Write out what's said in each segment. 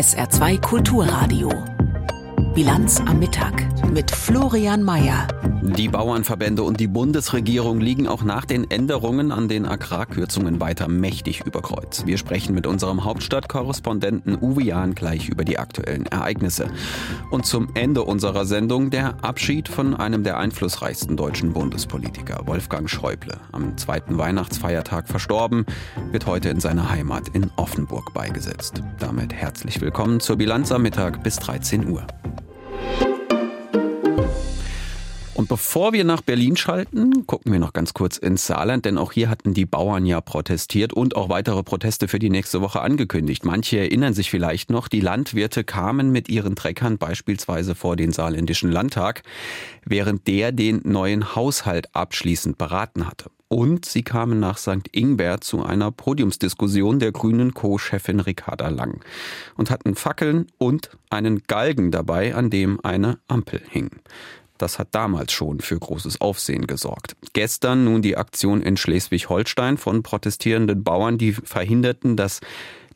SR2 Kulturradio. Bilanz am Mittag mit Florian Mayer. Die Bauernverbände und die Bundesregierung liegen auch nach den Änderungen an den Agrarkürzungen weiter mächtig über Kreuz. Wir sprechen mit unserem Hauptstadtkorrespondenten Uwe Jahn gleich über die aktuellen Ereignisse. Und zum Ende unserer Sendung der Abschied von einem der einflussreichsten deutschen Bundespolitiker, Wolfgang Schäuble. Am zweiten Weihnachtsfeiertag verstorben, wird heute in seiner Heimat in Offenburg beigesetzt. Damit herzlich willkommen zur Bilanz am Mittag bis 13 Uhr. Und bevor wir nach Berlin schalten, gucken wir noch ganz kurz ins Saarland, denn auch hier hatten die Bauern ja protestiert und auch weitere Proteste für die nächste Woche angekündigt. Manche erinnern sich vielleicht noch, die Landwirte kamen mit ihren Treckern beispielsweise vor den saarländischen Landtag, während der den neuen Haushalt abschließend beraten hatte. Und sie kamen nach St. Ingbert zu einer Podiumsdiskussion der grünen Co-Chefin Ricarda Lang und hatten Fackeln und einen Galgen dabei, an dem eine Ampel hing. Das hat damals schon für großes Aufsehen gesorgt. Gestern nun die Aktion in Schleswig-Holstein von protestierenden Bauern, die verhinderten, dass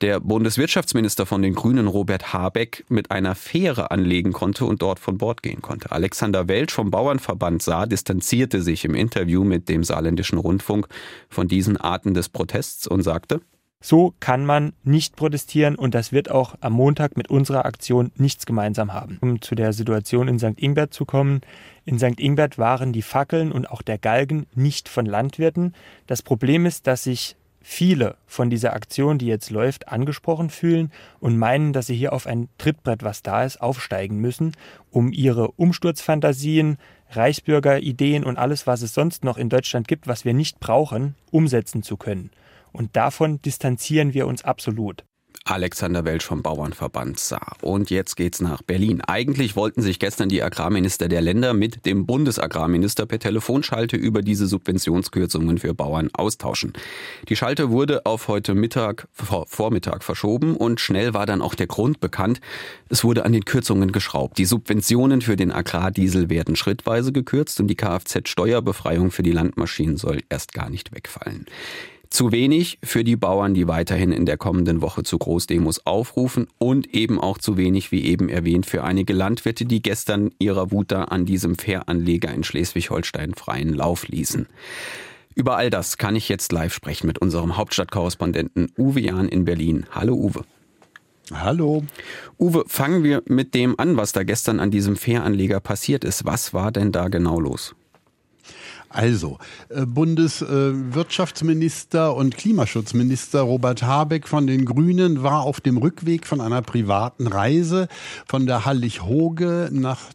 der Bundeswirtschaftsminister von den Grünen, Robert Habeck, mit einer Fähre anlegen konnte und dort von Bord gehen konnte. Alexander Welsch vom Bauernverband Saar distanzierte sich im Interview mit dem saarländischen Rundfunk von diesen Arten des Protests und sagte, so kann man nicht protestieren und das wird auch am Montag mit unserer Aktion nichts gemeinsam haben. Um zu der Situation in St. Ingbert zu kommen. In St. Ingbert waren die Fackeln und auch der Galgen nicht von Landwirten. Das Problem ist, dass sich viele von dieser Aktion, die jetzt läuft, angesprochen fühlen und meinen, dass sie hier auf ein Trittbrett, was da ist, aufsteigen müssen, um ihre Umsturzfantasien, Reichsbürgerideen und alles, was es sonst noch in Deutschland gibt, was wir nicht brauchen, umsetzen zu können. Und davon distanzieren wir uns absolut. Alexander Welsch vom Bauernverband Saar. Und jetzt geht's nach Berlin. Eigentlich wollten sich gestern die Agrarminister der Länder mit dem Bundesagrarminister per Telefonschalte über diese Subventionskürzungen für Bauern austauschen. Die Schalte wurde auf heute Mittag, Vormittag verschoben und schnell war dann auch der Grund bekannt. Es wurde an den Kürzungen geschraubt. Die Subventionen für den Agrardiesel werden schrittweise gekürzt und die Kfz-Steuerbefreiung für die Landmaschinen soll erst gar nicht wegfallen. Zu wenig für die Bauern, die weiterhin in der kommenden Woche zu Großdemos aufrufen und eben auch zu wenig, wie eben erwähnt, für einige Landwirte, die gestern ihrer Wut da an diesem Fähranleger in Schleswig-Holstein freien Lauf ließen. Über all das kann ich jetzt live sprechen mit unserem Hauptstadtkorrespondenten Uwe Jahn in Berlin. Hallo Uwe. Hallo. Uwe, fangen wir mit dem an, was da gestern an diesem Fähranleger passiert ist. Was war denn da genau los? Also, äh, Bundeswirtschaftsminister und Klimaschutzminister Robert Habeck von den Grünen war auf dem Rückweg von einer privaten Reise von der Hallig-Hoge nach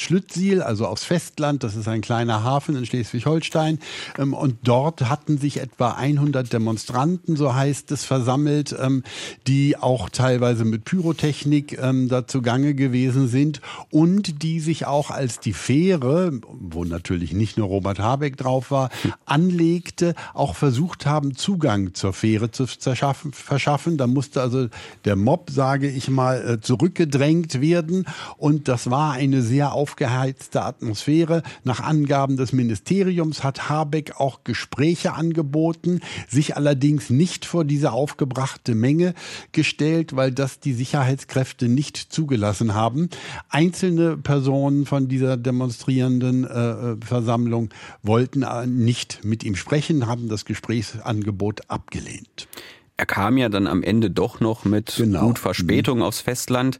Schlüttsiel, also aufs Festland. Das ist ein kleiner Hafen in Schleswig-Holstein. Ähm, und dort hatten sich etwa 100 Demonstranten, so heißt es, versammelt, ähm, die auch teilweise mit Pyrotechnik ähm, dazu gange gewesen sind und die sich auch als die Fähre, wo natürlich nicht nur Robert Habeck drauf war, anlegte, auch versucht haben, Zugang zur Fähre zu verschaffen. Da musste also der Mob, sage ich mal, äh, zurückgedrängt werden. Und das war eine sehr auf aufgeheizte Atmosphäre. Nach Angaben des Ministeriums hat Habeck auch Gespräche angeboten, sich allerdings nicht vor diese aufgebrachte Menge gestellt, weil das die Sicherheitskräfte nicht zugelassen haben. Einzelne Personen von dieser demonstrierenden äh, Versammlung wollten äh, nicht mit ihm sprechen, haben das Gesprächsangebot abgelehnt. Er kam ja dann am Ende doch noch mit genau. gut Verspätung aufs Festland.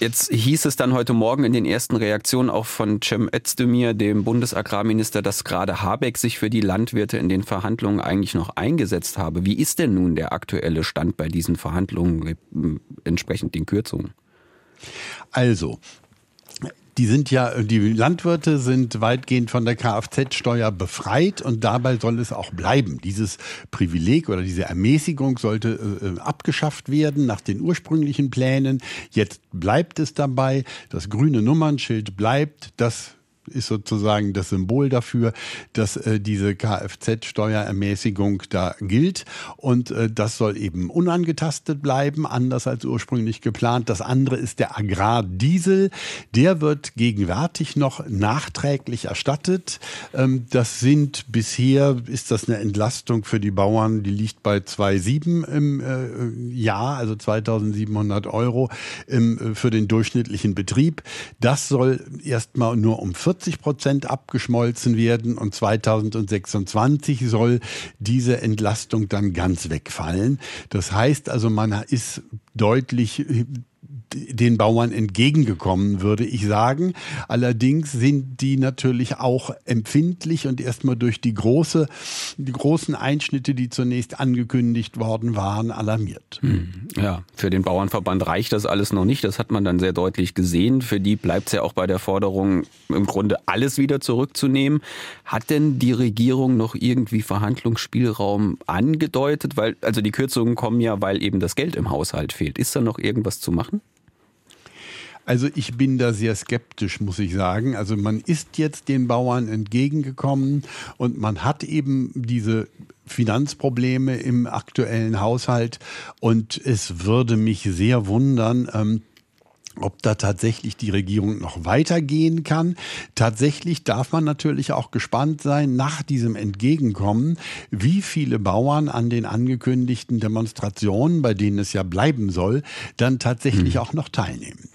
Jetzt hieß es dann heute Morgen in den ersten Reaktionen auch von Cem Özdemir, dem Bundesagrarminister, dass gerade Habeck sich für die Landwirte in den Verhandlungen eigentlich noch eingesetzt habe. Wie ist denn nun der aktuelle Stand bei diesen Verhandlungen äh, entsprechend den Kürzungen? Also, die sind ja, die Landwirte sind weitgehend von der Kfz-Steuer befreit und dabei soll es auch bleiben. Dieses Privileg oder diese Ermäßigung sollte äh, abgeschafft werden nach den ursprünglichen Plänen. Jetzt bleibt es dabei. Das grüne Nummernschild bleibt. Das ist sozusagen das Symbol dafür, dass äh, diese Kfz-Steuerermäßigung da gilt. Und äh, das soll eben unangetastet bleiben, anders als ursprünglich geplant. Das andere ist der Agrardiesel. Der wird gegenwärtig noch nachträglich erstattet. Ähm, das sind bisher, ist das eine Entlastung für die Bauern, die liegt bei 2,7 im äh, Jahr, also 2700 Euro im, äh, für den durchschnittlichen Betrieb. Das soll erstmal nur um 40 40 Prozent abgeschmolzen werden und 2026 soll diese Entlastung dann ganz wegfallen. Das heißt also, man ist deutlich den Bauern entgegengekommen, würde ich sagen. Allerdings sind die natürlich auch empfindlich und erstmal durch die große, die großen Einschnitte, die zunächst angekündigt worden waren, alarmiert. Hm, ja, für den Bauernverband reicht das alles noch nicht. Das hat man dann sehr deutlich gesehen. Für die bleibt es ja auch bei der Forderung, im Grunde alles wieder zurückzunehmen. Hat denn die Regierung noch irgendwie Verhandlungsspielraum angedeutet? Weil, also die Kürzungen kommen ja, weil eben das Geld im Haushalt fehlt. Ist da noch irgendwas zu machen? Also ich bin da sehr skeptisch, muss ich sagen. Also man ist jetzt den Bauern entgegengekommen und man hat eben diese Finanzprobleme im aktuellen Haushalt und es würde mich sehr wundern, ähm, ob da tatsächlich die Regierung noch weitergehen kann. Tatsächlich darf man natürlich auch gespannt sein nach diesem Entgegenkommen, wie viele Bauern an den angekündigten Demonstrationen, bei denen es ja bleiben soll, dann tatsächlich hm. auch noch teilnehmen.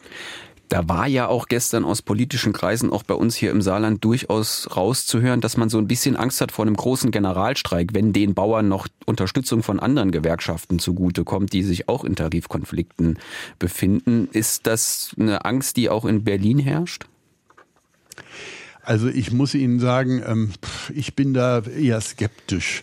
Da war ja auch gestern aus politischen Kreisen, auch bei uns hier im Saarland, durchaus rauszuhören, dass man so ein bisschen Angst hat vor einem großen Generalstreik, wenn den Bauern noch Unterstützung von anderen Gewerkschaften zugutekommt, die sich auch in Tarifkonflikten befinden. Ist das eine Angst, die auch in Berlin herrscht? Also ich muss Ihnen sagen, ähm, ich bin da eher skeptisch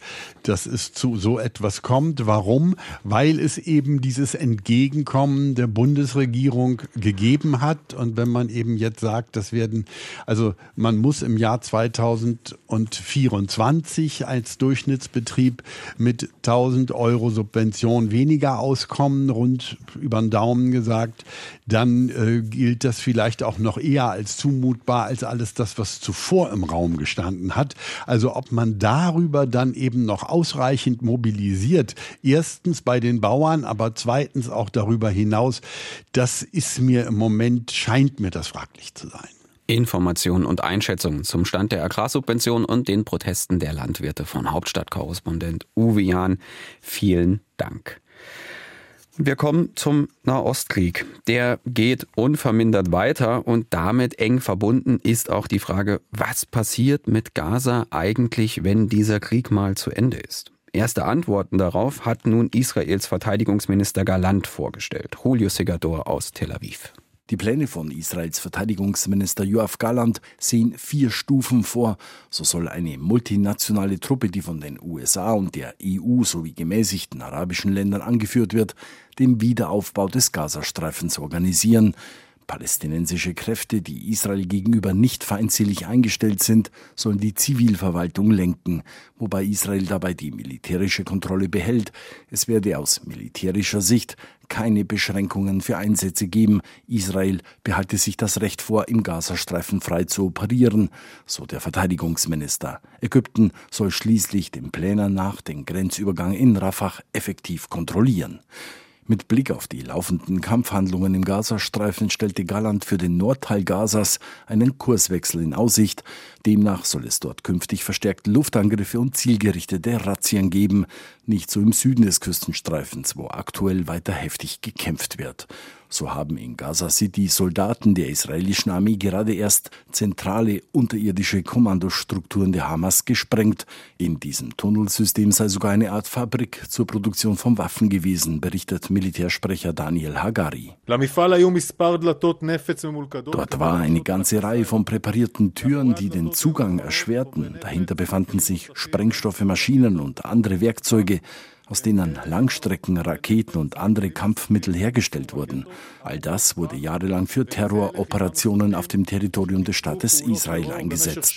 dass es zu so etwas kommt. Warum? Weil es eben dieses Entgegenkommen der Bundesregierung gegeben hat. Und wenn man eben jetzt sagt, das werden, also man muss im Jahr 2024 als Durchschnittsbetrieb mit 1000 Euro Subvention weniger auskommen, rund über den Daumen gesagt, dann äh, gilt das vielleicht auch noch eher als zumutbar als alles das, was zuvor im Raum gestanden hat. Also ob man darüber dann eben noch ausreichend mobilisiert. Erstens bei den Bauern, aber zweitens auch darüber hinaus. Das ist mir im Moment, scheint mir das fraglich zu sein. Informationen und Einschätzungen zum Stand der Agrarsubvention und den Protesten der Landwirte von Hauptstadtkorrespondent Uwe Jahn. Vielen Dank. Wir kommen zum Nahostkrieg. Der geht unvermindert weiter und damit eng verbunden ist auch die Frage, was passiert mit Gaza eigentlich, wenn dieser Krieg mal zu Ende ist? Erste Antworten darauf hat nun Israels Verteidigungsminister Galant vorgestellt. Julio Segador aus Tel Aviv. Die Pläne von Israels Verteidigungsminister Joachim Galland sehen vier Stufen vor. So soll eine multinationale Truppe, die von den USA und der EU sowie gemäßigten arabischen Ländern angeführt wird, den Wiederaufbau des Gazastreifens organisieren. Palästinensische Kräfte, die Israel gegenüber nicht feindselig eingestellt sind, sollen die Zivilverwaltung lenken, wobei Israel dabei die militärische Kontrolle behält. Es werde aus militärischer Sicht keine Beschränkungen für Einsätze geben. Israel behalte sich das Recht vor, im Gazastreifen frei zu operieren, so der Verteidigungsminister. Ägypten soll schließlich den Plänen nach den Grenzübergang in Rafah effektiv kontrollieren. Mit Blick auf die laufenden Kampfhandlungen im Gazastreifen stellte Galland für den Nordteil Gazas einen Kurswechsel in Aussicht. Demnach soll es dort künftig verstärkte Luftangriffe und zielgerichtete Razzien geben, nicht so im Süden des Küstenstreifens, wo aktuell weiter heftig gekämpft wird. So haben in Gaza City Soldaten der israelischen Armee gerade erst zentrale unterirdische Kommandostrukturen der Hamas gesprengt. In diesem Tunnelsystem sei sogar eine Art Fabrik zur Produktion von Waffen gewesen, berichtet Militärsprecher Daniel Hagari. Dort war eine ganze Reihe von präparierten Türen, die den Zugang erschwerten. Dahinter befanden sich Sprengstoffe, Maschinen und andere Werkzeuge aus denen Langstrecken, Raketen und andere Kampfmittel hergestellt wurden. All das wurde jahrelang für Terroroperationen auf dem Territorium des Staates Israel eingesetzt.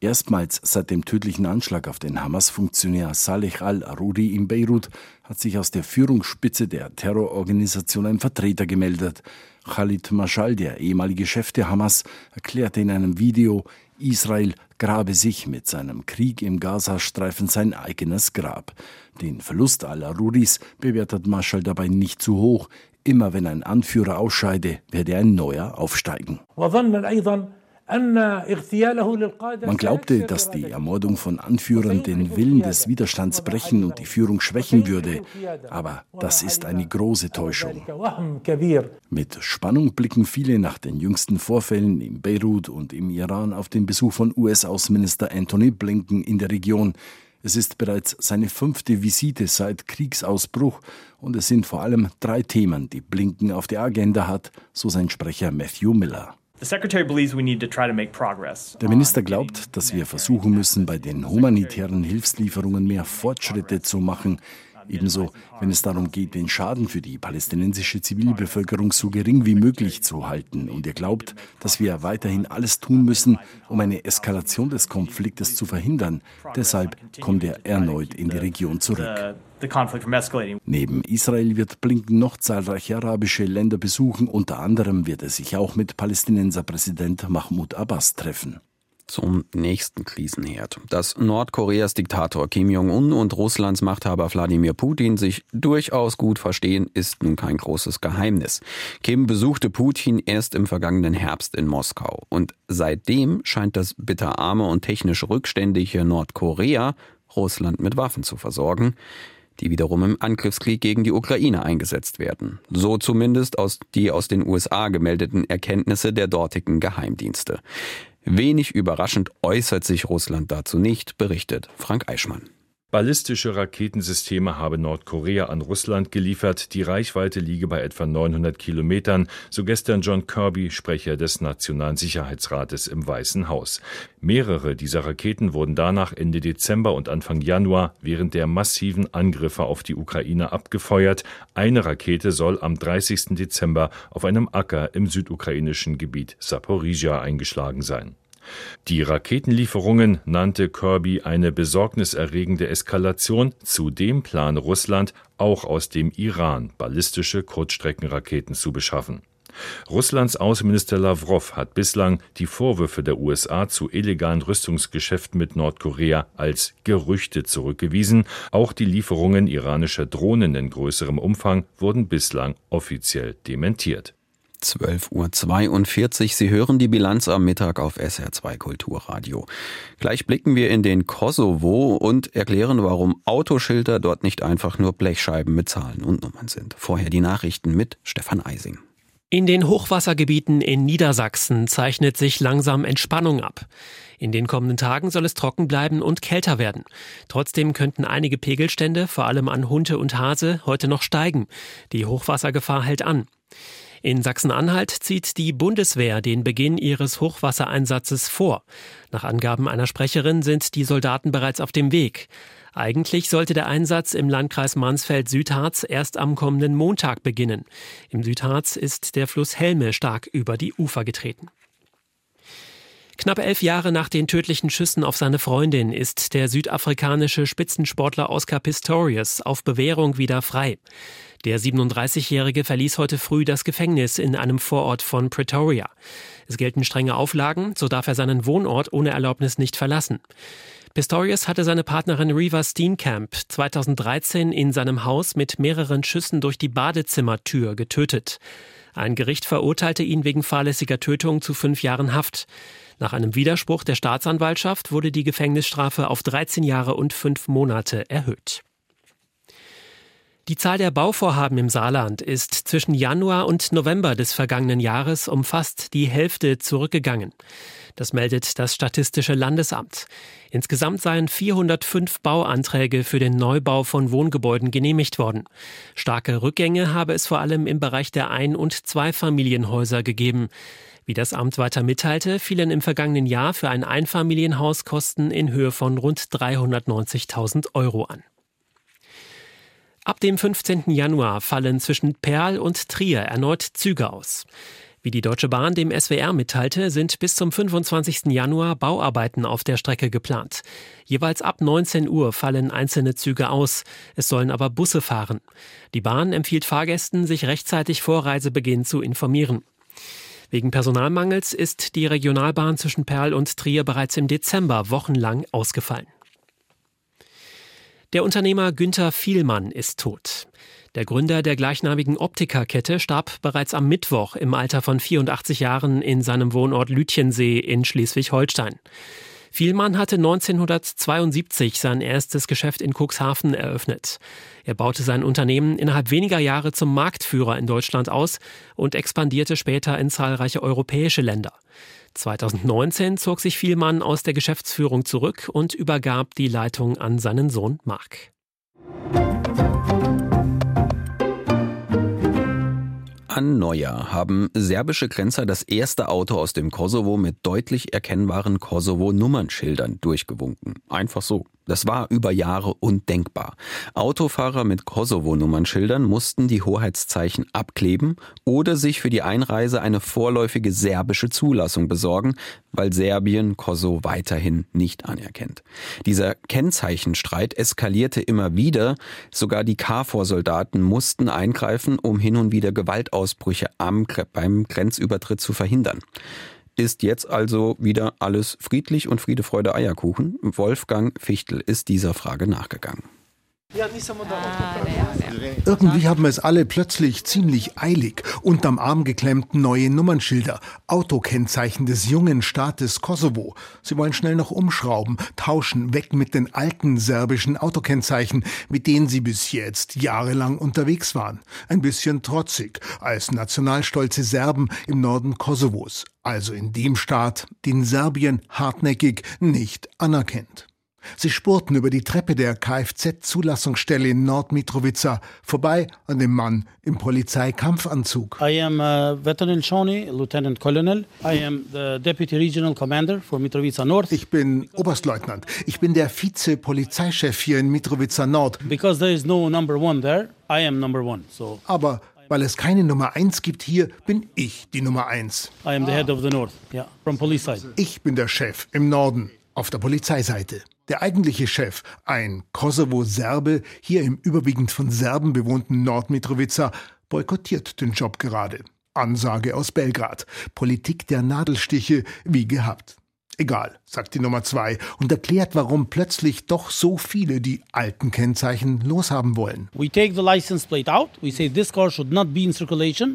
Erstmals seit dem tödlichen Anschlag auf den Hamas-Funktionär Saleh al-Aruri in Beirut hat sich aus der Führungsspitze der Terrororganisation ein Vertreter gemeldet. Khalid Mashal, der ehemalige Chef der Hamas, erklärte in einem Video, Israel grabe sich mit seinem Krieg im Gazastreifen sein eigenes Grab. Den Verlust aller Rudis bewertet Marschall dabei nicht zu hoch. Immer wenn ein Anführer ausscheide, werde ein neuer aufsteigen. Man glaubte, dass die Ermordung von Anführern den Willen des Widerstands brechen und die Führung schwächen würde. Aber das ist eine große Täuschung. Mit Spannung blicken viele nach den jüngsten Vorfällen in Beirut und im Iran auf den Besuch von US-Außenminister Anthony Blinken in der Region. Es ist bereits seine fünfte Visite seit Kriegsausbruch und es sind vor allem drei Themen, die Blinken auf der Agenda hat, so sein Sprecher Matthew Miller. Der Minister glaubt, dass wir versuchen müssen, bei den humanitären Hilfslieferungen mehr Fortschritte zu machen. Ebenso, wenn es darum geht, den Schaden für die palästinensische Zivilbevölkerung so gering wie möglich zu halten. Und er glaubt, dass wir weiterhin alles tun müssen, um eine Eskalation des Konfliktes zu verhindern. Deshalb kommt er erneut in die Region zurück. Neben Israel wird Blinken noch zahlreiche arabische Länder besuchen. Unter anderem wird er sich auch mit Palästinenser Präsident Mahmoud Abbas treffen zum nächsten Krisenherd. Dass Nordkoreas Diktator Kim Jong-un und Russlands Machthaber Wladimir Putin sich durchaus gut verstehen, ist nun kein großes Geheimnis. Kim besuchte Putin erst im vergangenen Herbst in Moskau. Und seitdem scheint das bitterarme und technisch rückständige Nordkorea Russland mit Waffen zu versorgen die wiederum im Angriffskrieg gegen die Ukraine eingesetzt werden. So zumindest aus die aus den USA gemeldeten Erkenntnisse der dortigen Geheimdienste. Wenig überraschend äußert sich Russland dazu nicht, berichtet Frank Eichmann. Ballistische Raketensysteme habe Nordkorea an Russland geliefert. Die Reichweite liege bei etwa 900 Kilometern, so gestern John Kirby, Sprecher des Nationalen Sicherheitsrates im Weißen Haus. Mehrere dieser Raketen wurden danach Ende Dezember und Anfang Januar während der massiven Angriffe auf die Ukraine abgefeuert. Eine Rakete soll am 30. Dezember auf einem Acker im südukrainischen Gebiet Saporizhia eingeschlagen sein. Die Raketenlieferungen nannte Kirby eine besorgniserregende Eskalation. Zudem plane Russland, auch aus dem Iran ballistische Kurzstreckenraketen zu beschaffen. Russlands Außenminister Lavrov hat bislang die Vorwürfe der USA zu illegalen Rüstungsgeschäften mit Nordkorea als Gerüchte zurückgewiesen. Auch die Lieferungen iranischer Drohnen in größerem Umfang wurden bislang offiziell dementiert. 12.42 Uhr. Sie hören die Bilanz am Mittag auf SR2 Kulturradio. Gleich blicken wir in den Kosovo und erklären, warum Autoschilder dort nicht einfach nur Blechscheiben mit Zahlen und Nummern sind. Vorher die Nachrichten mit Stefan Eising. In den Hochwassergebieten in Niedersachsen zeichnet sich langsam Entspannung ab. In den kommenden Tagen soll es trocken bleiben und kälter werden. Trotzdem könnten einige Pegelstände, vor allem an Hunte und Hase, heute noch steigen. Die Hochwassergefahr hält an. In Sachsen-Anhalt zieht die Bundeswehr den Beginn ihres Hochwassereinsatzes vor. Nach Angaben einer Sprecherin sind die Soldaten bereits auf dem Weg. Eigentlich sollte der Einsatz im Landkreis Mansfeld-Südharz erst am kommenden Montag beginnen. Im Südharz ist der Fluss Helme stark über die Ufer getreten. Knapp elf Jahre nach den tödlichen Schüssen auf seine Freundin ist der südafrikanische Spitzensportler Oscar Pistorius auf Bewährung wieder frei. Der 37-Jährige verließ heute früh das Gefängnis in einem Vorort von Pretoria. Es gelten strenge Auflagen, so darf er seinen Wohnort ohne Erlaubnis nicht verlassen. Pistorius hatte seine Partnerin Reva Steenkamp 2013 in seinem Haus mit mehreren Schüssen durch die Badezimmertür getötet. Ein Gericht verurteilte ihn wegen fahrlässiger Tötung zu fünf Jahren Haft. Nach einem Widerspruch der Staatsanwaltschaft wurde die Gefängnisstrafe auf 13 Jahre und fünf Monate erhöht. Die Zahl der Bauvorhaben im Saarland ist zwischen Januar und November des vergangenen Jahres um fast die Hälfte zurückgegangen. Das meldet das Statistische Landesamt. Insgesamt seien 405 Bauanträge für den Neubau von Wohngebäuden genehmigt worden. Starke Rückgänge habe es vor allem im Bereich der Ein- und Zweifamilienhäuser gegeben. Wie das Amt weiter mitteilte, fielen im vergangenen Jahr für ein Einfamilienhaus Kosten in Höhe von rund 390.000 Euro an. Ab dem 15. Januar fallen zwischen Perl und Trier erneut Züge aus. Wie die Deutsche Bahn dem SWR mitteilte, sind bis zum 25. Januar Bauarbeiten auf der Strecke geplant. Jeweils ab 19 Uhr fallen einzelne Züge aus. Es sollen aber Busse fahren. Die Bahn empfiehlt Fahrgästen, sich rechtzeitig vor Reisebeginn zu informieren. Wegen Personalmangels ist die Regionalbahn zwischen Perl und Trier bereits im Dezember wochenlang ausgefallen. Der Unternehmer Günther Vielmann ist tot. Der Gründer der gleichnamigen Optikerkette starb bereits am Mittwoch im Alter von 84 Jahren in seinem Wohnort Lütjensee in Schleswig-Holstein. Vielmann hatte 1972 sein erstes Geschäft in Cuxhaven eröffnet. Er baute sein Unternehmen innerhalb weniger Jahre zum Marktführer in Deutschland aus und expandierte später in zahlreiche europäische Länder. 2019 zog sich Vielmann aus der Geschäftsführung zurück und übergab die Leitung an seinen Sohn Mark. An Neujahr haben serbische Grenzer das erste Auto aus dem Kosovo mit deutlich erkennbaren Kosovo-Nummernschildern durchgewunken. Einfach so. Das war über Jahre undenkbar. Autofahrer mit Kosovo-Nummernschildern mussten die Hoheitszeichen abkleben oder sich für die Einreise eine vorläufige serbische Zulassung besorgen, weil Serbien Kosovo weiterhin nicht anerkennt. Dieser Kennzeichenstreit eskalierte immer wieder. Sogar die KFOR-Soldaten mussten eingreifen, um hin und wieder Gewaltausbrüche am, beim Grenzübertritt zu verhindern ist jetzt also wieder alles friedlich und Friede, Freude, Eierkuchen. Wolfgang Fichtel ist dieser Frage nachgegangen. Irgendwie haben es alle plötzlich ziemlich eilig. Unterm Arm geklemmt neue Nummernschilder, Autokennzeichen des jungen Staates Kosovo. Sie wollen schnell noch umschrauben, tauschen, weg mit den alten serbischen Autokennzeichen, mit denen sie bis jetzt jahrelang unterwegs waren. Ein bisschen trotzig, als nationalstolze Serben im Norden Kosovos, also in dem Staat, den Serbien hartnäckig nicht anerkennt. Sie spurten über die Treppe der Kfz-Zulassungsstelle in Nordmitrovica vorbei an dem Mann im Polizeikampfanzug. I am uh, Veteran Shawnee, Lieutenant Colonel. I am the Deputy Regional Commander for Mitrovica North. Ich bin Oberstleutnant. Ich bin der Vize-Polizeichef hier in Mitrovica Nord. Because there is no number one there, I am number one. So. Aber weil es keine Nummer 1 gibt hier, bin ich die Nummer 1. I am the head of the North, yeah, from police side. Ich bin der Chef im Norden, auf der Polizeiseite. Der eigentliche Chef, ein Kosovo-Serbe, hier im überwiegend von Serben bewohnten Nordmitrovica, boykottiert den Job gerade. Ansage aus Belgrad. Politik der Nadelstiche wie gehabt. Egal, sagt die Nummer zwei und erklärt, warum plötzlich doch so viele die alten Kennzeichen loshaben wollen.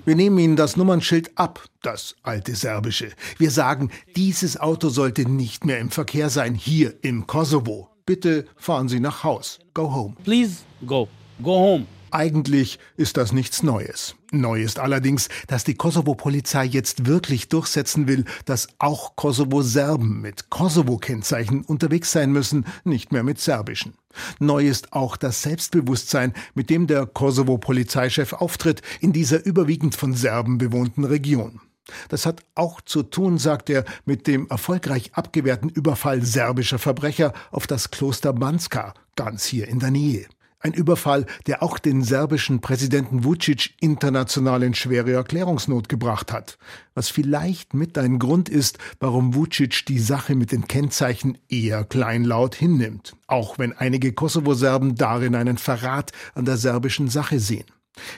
Wir nehmen ihnen das Nummernschild ab, das alte serbische. Wir sagen, dieses Auto sollte nicht mehr im Verkehr sein, hier im Kosovo. Bitte fahren Sie nach Haus. Go home. Please go. Go home. Eigentlich ist das nichts Neues. Neu ist allerdings, dass die Kosovo-Polizei jetzt wirklich durchsetzen will, dass auch Kosovo-Serben mit Kosovo-Kennzeichen unterwegs sein müssen, nicht mehr mit serbischen. Neu ist auch das Selbstbewusstsein, mit dem der Kosovo-Polizeichef auftritt in dieser überwiegend von Serben bewohnten Region. Das hat auch zu tun, sagt er, mit dem erfolgreich abgewehrten Überfall serbischer Verbrecher auf das Kloster Banska, ganz hier in der Nähe. Ein Überfall, der auch den serbischen Präsidenten Vucic international in schwere Erklärungsnot gebracht hat. Was vielleicht mit ein Grund ist, warum Vucic die Sache mit den Kennzeichen eher kleinlaut hinnimmt. Auch wenn einige Kosovo-Serben darin einen Verrat an der serbischen Sache sehen.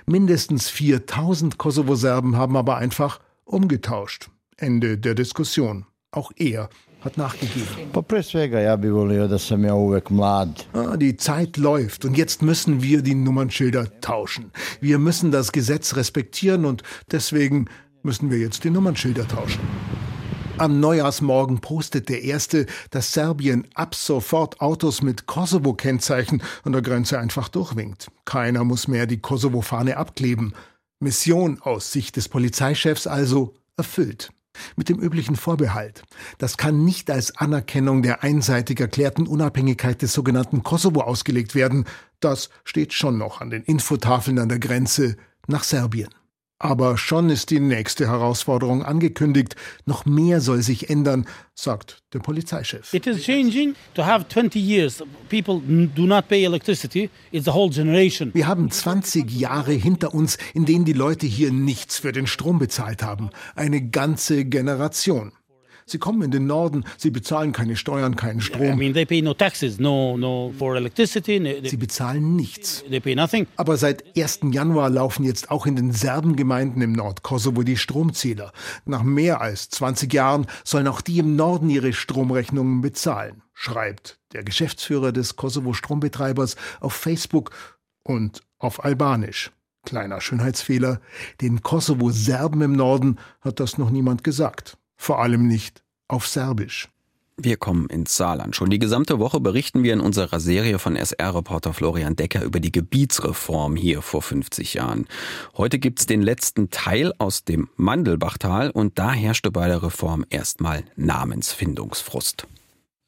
Mindestens 4000 Kosovo-Serben haben aber einfach umgetauscht. Ende der Diskussion. Auch er hat nachgegeben. Ah, die Zeit läuft und jetzt müssen wir die Nummernschilder tauschen. Wir müssen das Gesetz respektieren und deswegen müssen wir jetzt die Nummernschilder tauschen. Am Neujahrsmorgen postet der Erste, dass Serbien ab sofort Autos mit Kosovo-Kennzeichen an der Grenze einfach durchwinkt. Keiner muss mehr die Kosovo-Fahne abkleben. Mission aus Sicht des Polizeichefs also erfüllt. Mit dem üblichen Vorbehalt. Das kann nicht als Anerkennung der einseitig erklärten Unabhängigkeit des sogenannten Kosovo ausgelegt werden. Das steht schon noch an den Infotafeln an der Grenze nach Serbien. Aber schon ist die nächste Herausforderung angekündigt. Noch mehr soll sich ändern, sagt der Polizeichef. It is changing. To have 20 years people do not pay electricity, it's a whole generation. Wir haben 20 Jahre hinter uns, in denen die Leute hier nichts für den Strom bezahlt haben. Eine ganze Generation. Sie kommen in den Norden, sie bezahlen keine Steuern, keinen Strom. I mean, they pay no taxes, no, no for electricity. Sie bezahlen nichts. They pay nothing. Aber seit 1. Januar laufen jetzt auch in den Serbengemeinden im Nordkosovo die Stromzähler. Nach mehr als 20 Jahren sollen auch die im Norden ihre Stromrechnungen bezahlen, schreibt der Geschäftsführer des Kosovo Strombetreibers auf Facebook und auf Albanisch. Kleiner Schönheitsfehler. Den Kosovo-Serben im Norden hat das noch niemand gesagt. Vor allem nicht auf Serbisch. Wir kommen ins Saarland. Schon die gesamte Woche berichten wir in unserer Serie von SR-Reporter Florian Decker über die Gebietsreform hier vor 50 Jahren. Heute gibt's den letzten Teil aus dem Mandelbachtal und da herrschte bei der Reform erstmal Namensfindungsfrust.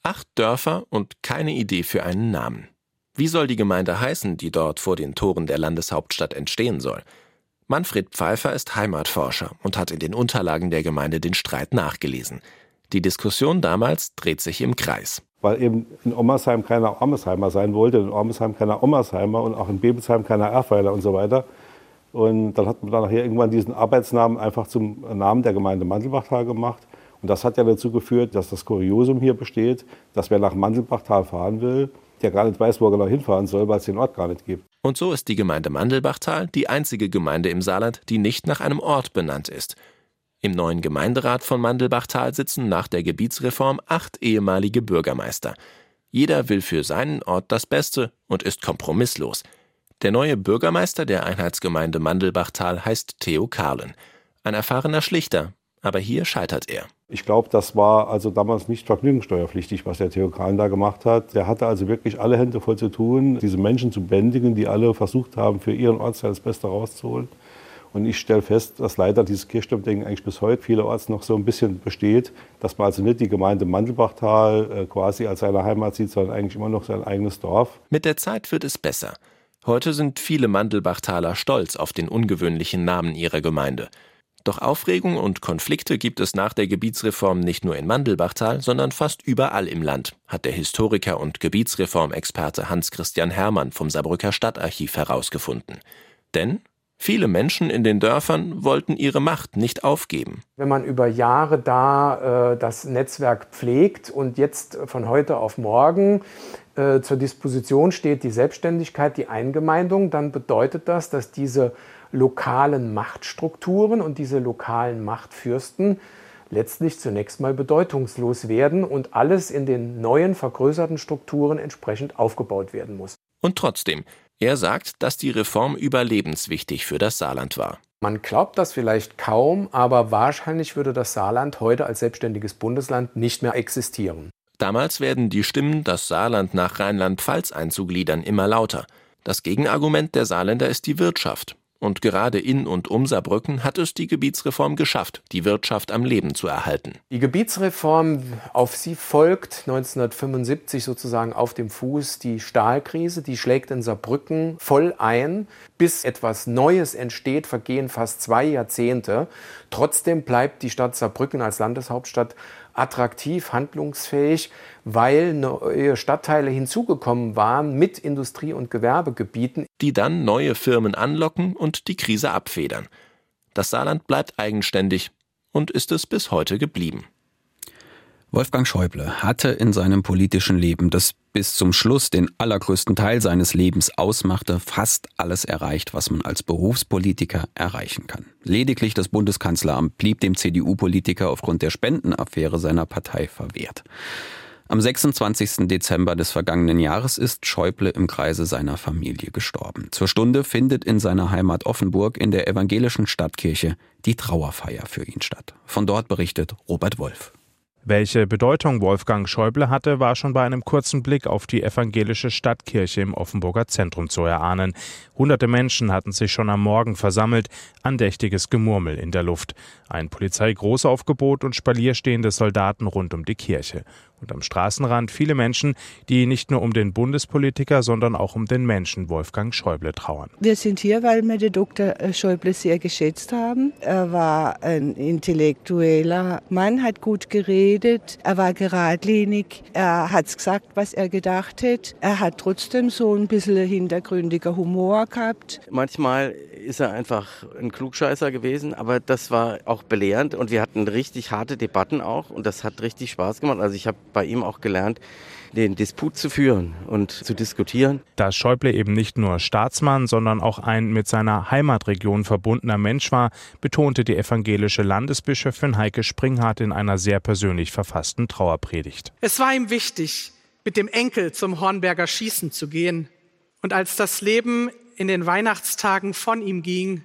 Acht Dörfer und keine Idee für einen Namen. Wie soll die Gemeinde heißen, die dort vor den Toren der Landeshauptstadt entstehen soll? Manfred Pfeiffer ist Heimatforscher und hat in den Unterlagen der Gemeinde den Streit nachgelesen. Die Diskussion damals dreht sich im Kreis. Weil eben in Ommersheim keiner Ommersheimer sein wollte, in Ommersheim keiner Ommersheimer und auch in Bebelsheim keiner Erfweiler und so weiter. Und dann hat man dann nachher irgendwann diesen Arbeitsnamen einfach zum Namen der Gemeinde Mandelbachtal gemacht. Und das hat ja dazu geführt, dass das Kuriosum hier besteht, dass wer nach Mandelbachtal fahren will, der gar nicht weiß, wo er genau hinfahren soll, weil es den Ort gar nicht gibt. Und so ist die Gemeinde Mandelbachtal die einzige Gemeinde im Saarland, die nicht nach einem Ort benannt ist. Im neuen Gemeinderat von Mandelbachtal sitzen nach der Gebietsreform acht ehemalige Bürgermeister. Jeder will für seinen Ort das Beste und ist kompromisslos. Der neue Bürgermeister der Einheitsgemeinde Mandelbachtal heißt Theo Karlen. Ein erfahrener Schlichter, aber hier scheitert er. Ich glaube, das war also damals nicht vergnügungssteuerpflichtig, was der Theo Kahn da gemacht hat. Der hatte also wirklich alle Hände voll zu tun, diese Menschen zu bändigen, die alle versucht haben, für ihren Ortsteil das Beste rauszuholen. Und ich stelle fest, dass leider dieses Kirchturmdenken eigentlich bis heute vielerorts noch so ein bisschen besteht, dass man also nicht die Gemeinde Mandelbachtal äh, quasi als seine Heimat sieht, sondern eigentlich immer noch sein eigenes Dorf. Mit der Zeit wird es besser. Heute sind viele Mandelbachtaler stolz auf den ungewöhnlichen Namen ihrer Gemeinde. Doch Aufregung und Konflikte gibt es nach der Gebietsreform nicht nur in Mandelbachtal, sondern fast überall im Land, hat der Historiker und Gebietsreformexperte Hans-Christian Hermann vom Saarbrücker Stadtarchiv herausgefunden. Denn Viele Menschen in den Dörfern wollten ihre Macht nicht aufgeben. Wenn man über Jahre da äh, das Netzwerk pflegt und jetzt von heute auf morgen äh, zur Disposition steht die Selbstständigkeit, die Eingemeindung, dann bedeutet das, dass diese lokalen Machtstrukturen und diese lokalen Machtfürsten letztlich zunächst mal bedeutungslos werden und alles in den neuen vergrößerten Strukturen entsprechend aufgebaut werden muss. Und trotzdem, er sagt, dass die Reform überlebenswichtig für das Saarland war. Man glaubt das vielleicht kaum, aber wahrscheinlich würde das Saarland heute als selbstständiges Bundesland nicht mehr existieren. Damals werden die Stimmen, das Saarland nach Rheinland-Pfalz einzugliedern, immer lauter. Das Gegenargument der Saarländer ist die Wirtschaft. Und gerade in und um Saarbrücken hat es die Gebietsreform geschafft, die Wirtschaft am Leben zu erhalten. Die Gebietsreform, auf sie folgt 1975 sozusagen auf dem Fuß die Stahlkrise, die schlägt in Saarbrücken voll ein. Bis etwas Neues entsteht, vergehen fast zwei Jahrzehnte. Trotzdem bleibt die Stadt Saarbrücken als Landeshauptstadt attraktiv, handlungsfähig, weil neue Stadtteile hinzugekommen waren mit Industrie- und Gewerbegebieten. Die dann neue Firmen anlocken und die Krise abfedern. Das Saarland bleibt eigenständig und ist es bis heute geblieben. Wolfgang Schäuble hatte in seinem politischen Leben, das bis zum Schluss den allergrößten Teil seines Lebens ausmachte, fast alles erreicht, was man als Berufspolitiker erreichen kann. Lediglich das Bundeskanzleramt blieb dem CDU-Politiker aufgrund der Spendenaffäre seiner Partei verwehrt. Am 26. Dezember des vergangenen Jahres ist Schäuble im Kreise seiner Familie gestorben. Zur Stunde findet in seiner Heimat Offenburg in der evangelischen Stadtkirche die Trauerfeier für ihn statt. Von dort berichtet Robert Wolf. Welche Bedeutung Wolfgang Schäuble hatte, war schon bei einem kurzen Blick auf die evangelische Stadtkirche im Offenburger Zentrum zu erahnen. Hunderte Menschen hatten sich schon am Morgen versammelt, andächtiges Gemurmel in der Luft. Ein Polizeigroßaufgebot und spalierstehende Soldaten rund um die Kirche. Und am Straßenrand viele Menschen, die nicht nur um den Bundespolitiker, sondern auch um den Menschen Wolfgang Schäuble trauern. Wir sind hier, weil wir den Dr. Schäuble sehr geschätzt haben. Er war ein intellektueller Mann, hat gut geredet, er war geradlinig, er hat gesagt, was er gedacht hat. Er hat trotzdem so ein bisschen hintergründiger Humor gehabt. Manchmal ist er einfach ein Klugscheißer gewesen, aber das war auch belehrend und wir hatten richtig harte Debatten auch und das hat richtig Spaß gemacht. Also ich habe bei ihm auch gelernt, den Disput zu führen und zu diskutieren. Dass Schäuble eben nicht nur Staatsmann, sondern auch ein mit seiner Heimatregion verbundener Mensch war, betonte die evangelische Landesbischöfin Heike Springhardt in einer sehr persönlich verfassten Trauerpredigt. Es war ihm wichtig, mit dem Enkel zum Hornberger Schießen zu gehen. Und als das Leben in den Weihnachtstagen von ihm ging,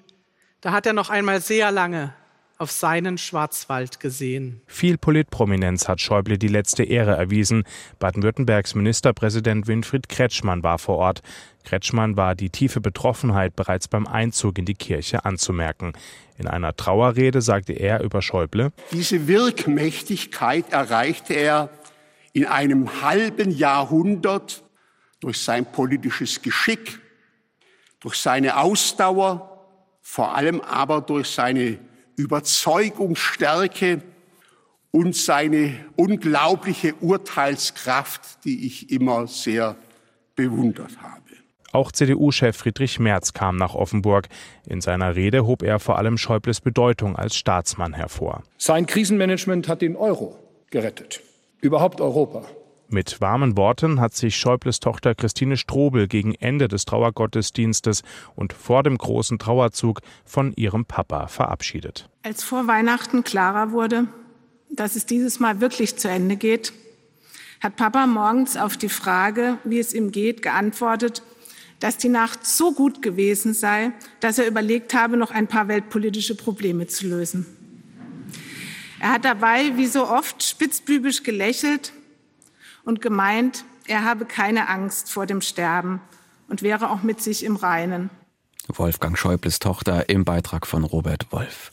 da hat er noch einmal sehr lange auf seinen Schwarzwald gesehen. Viel Politprominenz hat Schäuble die letzte Ehre erwiesen. Baden-Württembergs Ministerpräsident Winfried Kretschmann war vor Ort. Kretschmann war die tiefe Betroffenheit bereits beim Einzug in die Kirche anzumerken. In einer Trauerrede sagte er über Schäuble: Diese Wirkmächtigkeit erreichte er in einem halben Jahrhundert durch sein politisches Geschick, durch seine Ausdauer, vor allem aber durch seine Überzeugungsstärke und seine unglaubliche Urteilskraft, die ich immer sehr bewundert habe. Auch CDU-Chef Friedrich Merz kam nach Offenburg. In seiner Rede hob er vor allem Schäubles Bedeutung als Staatsmann hervor. Sein Krisenmanagement hat den Euro gerettet, überhaupt Europa. Mit warmen Worten hat sich Schäubles Tochter Christine Strobel gegen Ende des Trauergottesdienstes und vor dem großen Trauerzug von ihrem Papa verabschiedet. Als vor Weihnachten klarer wurde, dass es dieses Mal wirklich zu Ende geht, hat Papa morgens auf die Frage, wie es ihm geht, geantwortet, dass die Nacht so gut gewesen sei, dass er überlegt habe, noch ein paar weltpolitische Probleme zu lösen. Er hat dabei, wie so oft, spitzbübisch gelächelt und gemeint, er habe keine Angst vor dem Sterben und wäre auch mit sich im Reinen. Wolfgang Schäubles Tochter im Beitrag von Robert Wolf.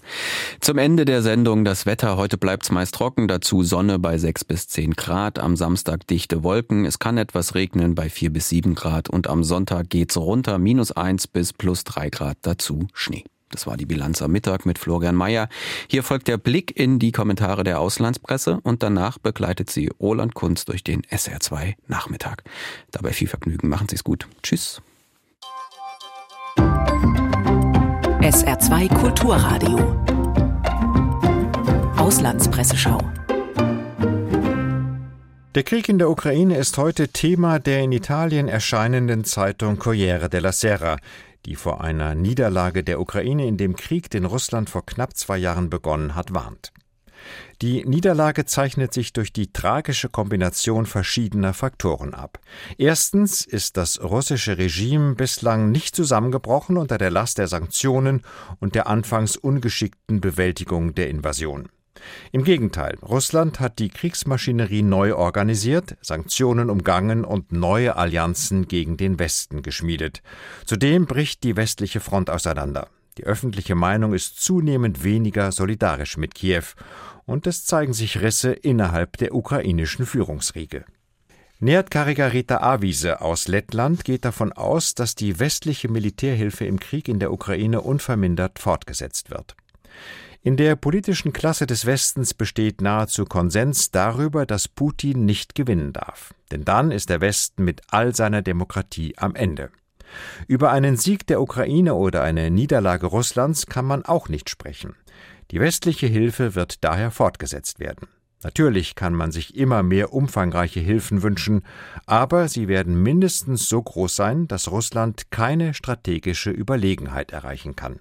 Zum Ende der Sendung das Wetter. Heute bleibt's meist trocken, dazu Sonne bei 6 bis 10 Grad. Am Samstag dichte Wolken. Es kann etwas regnen bei 4 bis 7 Grad. Und am Sonntag geht's runter, minus 1 bis plus 3 Grad, dazu Schnee. Das war die Bilanz am Mittag mit Florian Mayer. Hier folgt der Blick in die Kommentare der Auslandspresse und danach begleitet sie Roland Kunz durch den SR2 Nachmittag. Dabei viel Vergnügen. Machen Sie es gut. Tschüss. SR2 Kulturradio. Auslandspresseschau. Der Krieg in der Ukraine ist heute Thema der in Italien erscheinenden Zeitung Corriere della Sera die vor einer Niederlage der Ukraine in dem Krieg, den Russland vor knapp zwei Jahren begonnen hat, warnt. Die Niederlage zeichnet sich durch die tragische Kombination verschiedener Faktoren ab. Erstens ist das russische Regime bislang nicht zusammengebrochen unter der Last der Sanktionen und der anfangs ungeschickten Bewältigung der Invasion. Im Gegenteil, Russland hat die Kriegsmaschinerie neu organisiert, Sanktionen umgangen und neue Allianzen gegen den Westen geschmiedet. Zudem bricht die westliche Front auseinander. Die öffentliche Meinung ist zunehmend weniger solidarisch mit Kiew und es zeigen sich Risse innerhalb der ukrainischen Führungsriege. Neert Karigarita Avise aus Lettland geht davon aus, dass die westliche Militärhilfe im Krieg in der Ukraine unvermindert fortgesetzt wird. In der politischen Klasse des Westens besteht nahezu Konsens darüber, dass Putin nicht gewinnen darf. Denn dann ist der Westen mit all seiner Demokratie am Ende. Über einen Sieg der Ukraine oder eine Niederlage Russlands kann man auch nicht sprechen. Die westliche Hilfe wird daher fortgesetzt werden. Natürlich kann man sich immer mehr umfangreiche Hilfen wünschen, aber sie werden mindestens so groß sein, dass Russland keine strategische Überlegenheit erreichen kann.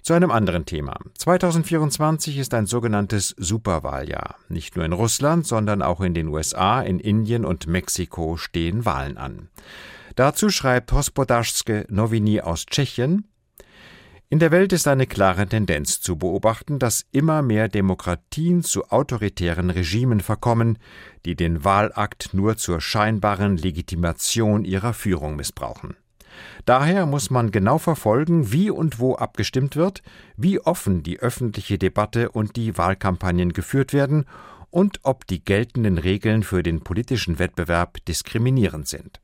Zu einem anderen Thema. 2024 ist ein sogenanntes Superwahljahr. Nicht nur in Russland, sondern auch in den USA, in Indien und Mexiko stehen Wahlen an. Dazu schreibt Hospodarske Novini aus Tschechien, in der Welt ist eine klare Tendenz zu beobachten, dass immer mehr Demokratien zu autoritären Regimen verkommen, die den Wahlakt nur zur scheinbaren Legitimation ihrer Führung missbrauchen. Daher muss man genau verfolgen, wie und wo abgestimmt wird, wie offen die öffentliche Debatte und die Wahlkampagnen geführt werden und ob die geltenden Regeln für den politischen Wettbewerb diskriminierend sind.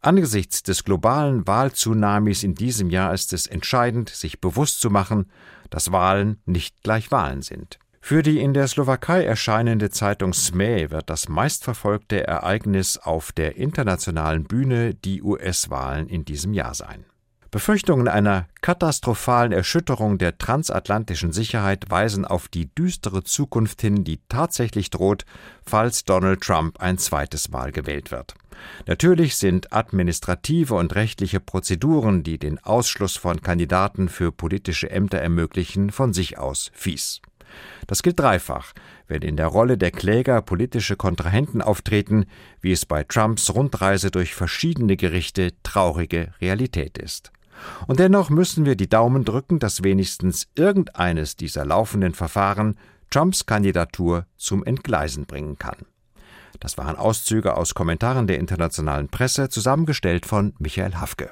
Angesichts des globalen Wahltsunamis in diesem Jahr ist es entscheidend, sich bewusst zu machen, dass Wahlen nicht gleich Wahlen sind. Für die in der Slowakei erscheinende Zeitung SME wird das meistverfolgte Ereignis auf der internationalen Bühne die US-Wahlen in diesem Jahr sein. Befürchtungen einer katastrophalen Erschütterung der transatlantischen Sicherheit weisen auf die düstere Zukunft hin, die tatsächlich droht, falls Donald Trump ein zweites Mal gewählt wird. Natürlich sind administrative und rechtliche Prozeduren, die den Ausschluss von Kandidaten für politische Ämter ermöglichen, von sich aus fies. Das gilt dreifach, wenn in der Rolle der Kläger politische Kontrahenten auftreten, wie es bei Trumps Rundreise durch verschiedene Gerichte traurige Realität ist. Und dennoch müssen wir die Daumen drücken, dass wenigstens irgendeines dieser laufenden Verfahren Trumps Kandidatur zum Entgleisen bringen kann. Das waren Auszüge aus Kommentaren der internationalen Presse, zusammengestellt von Michael Hafke.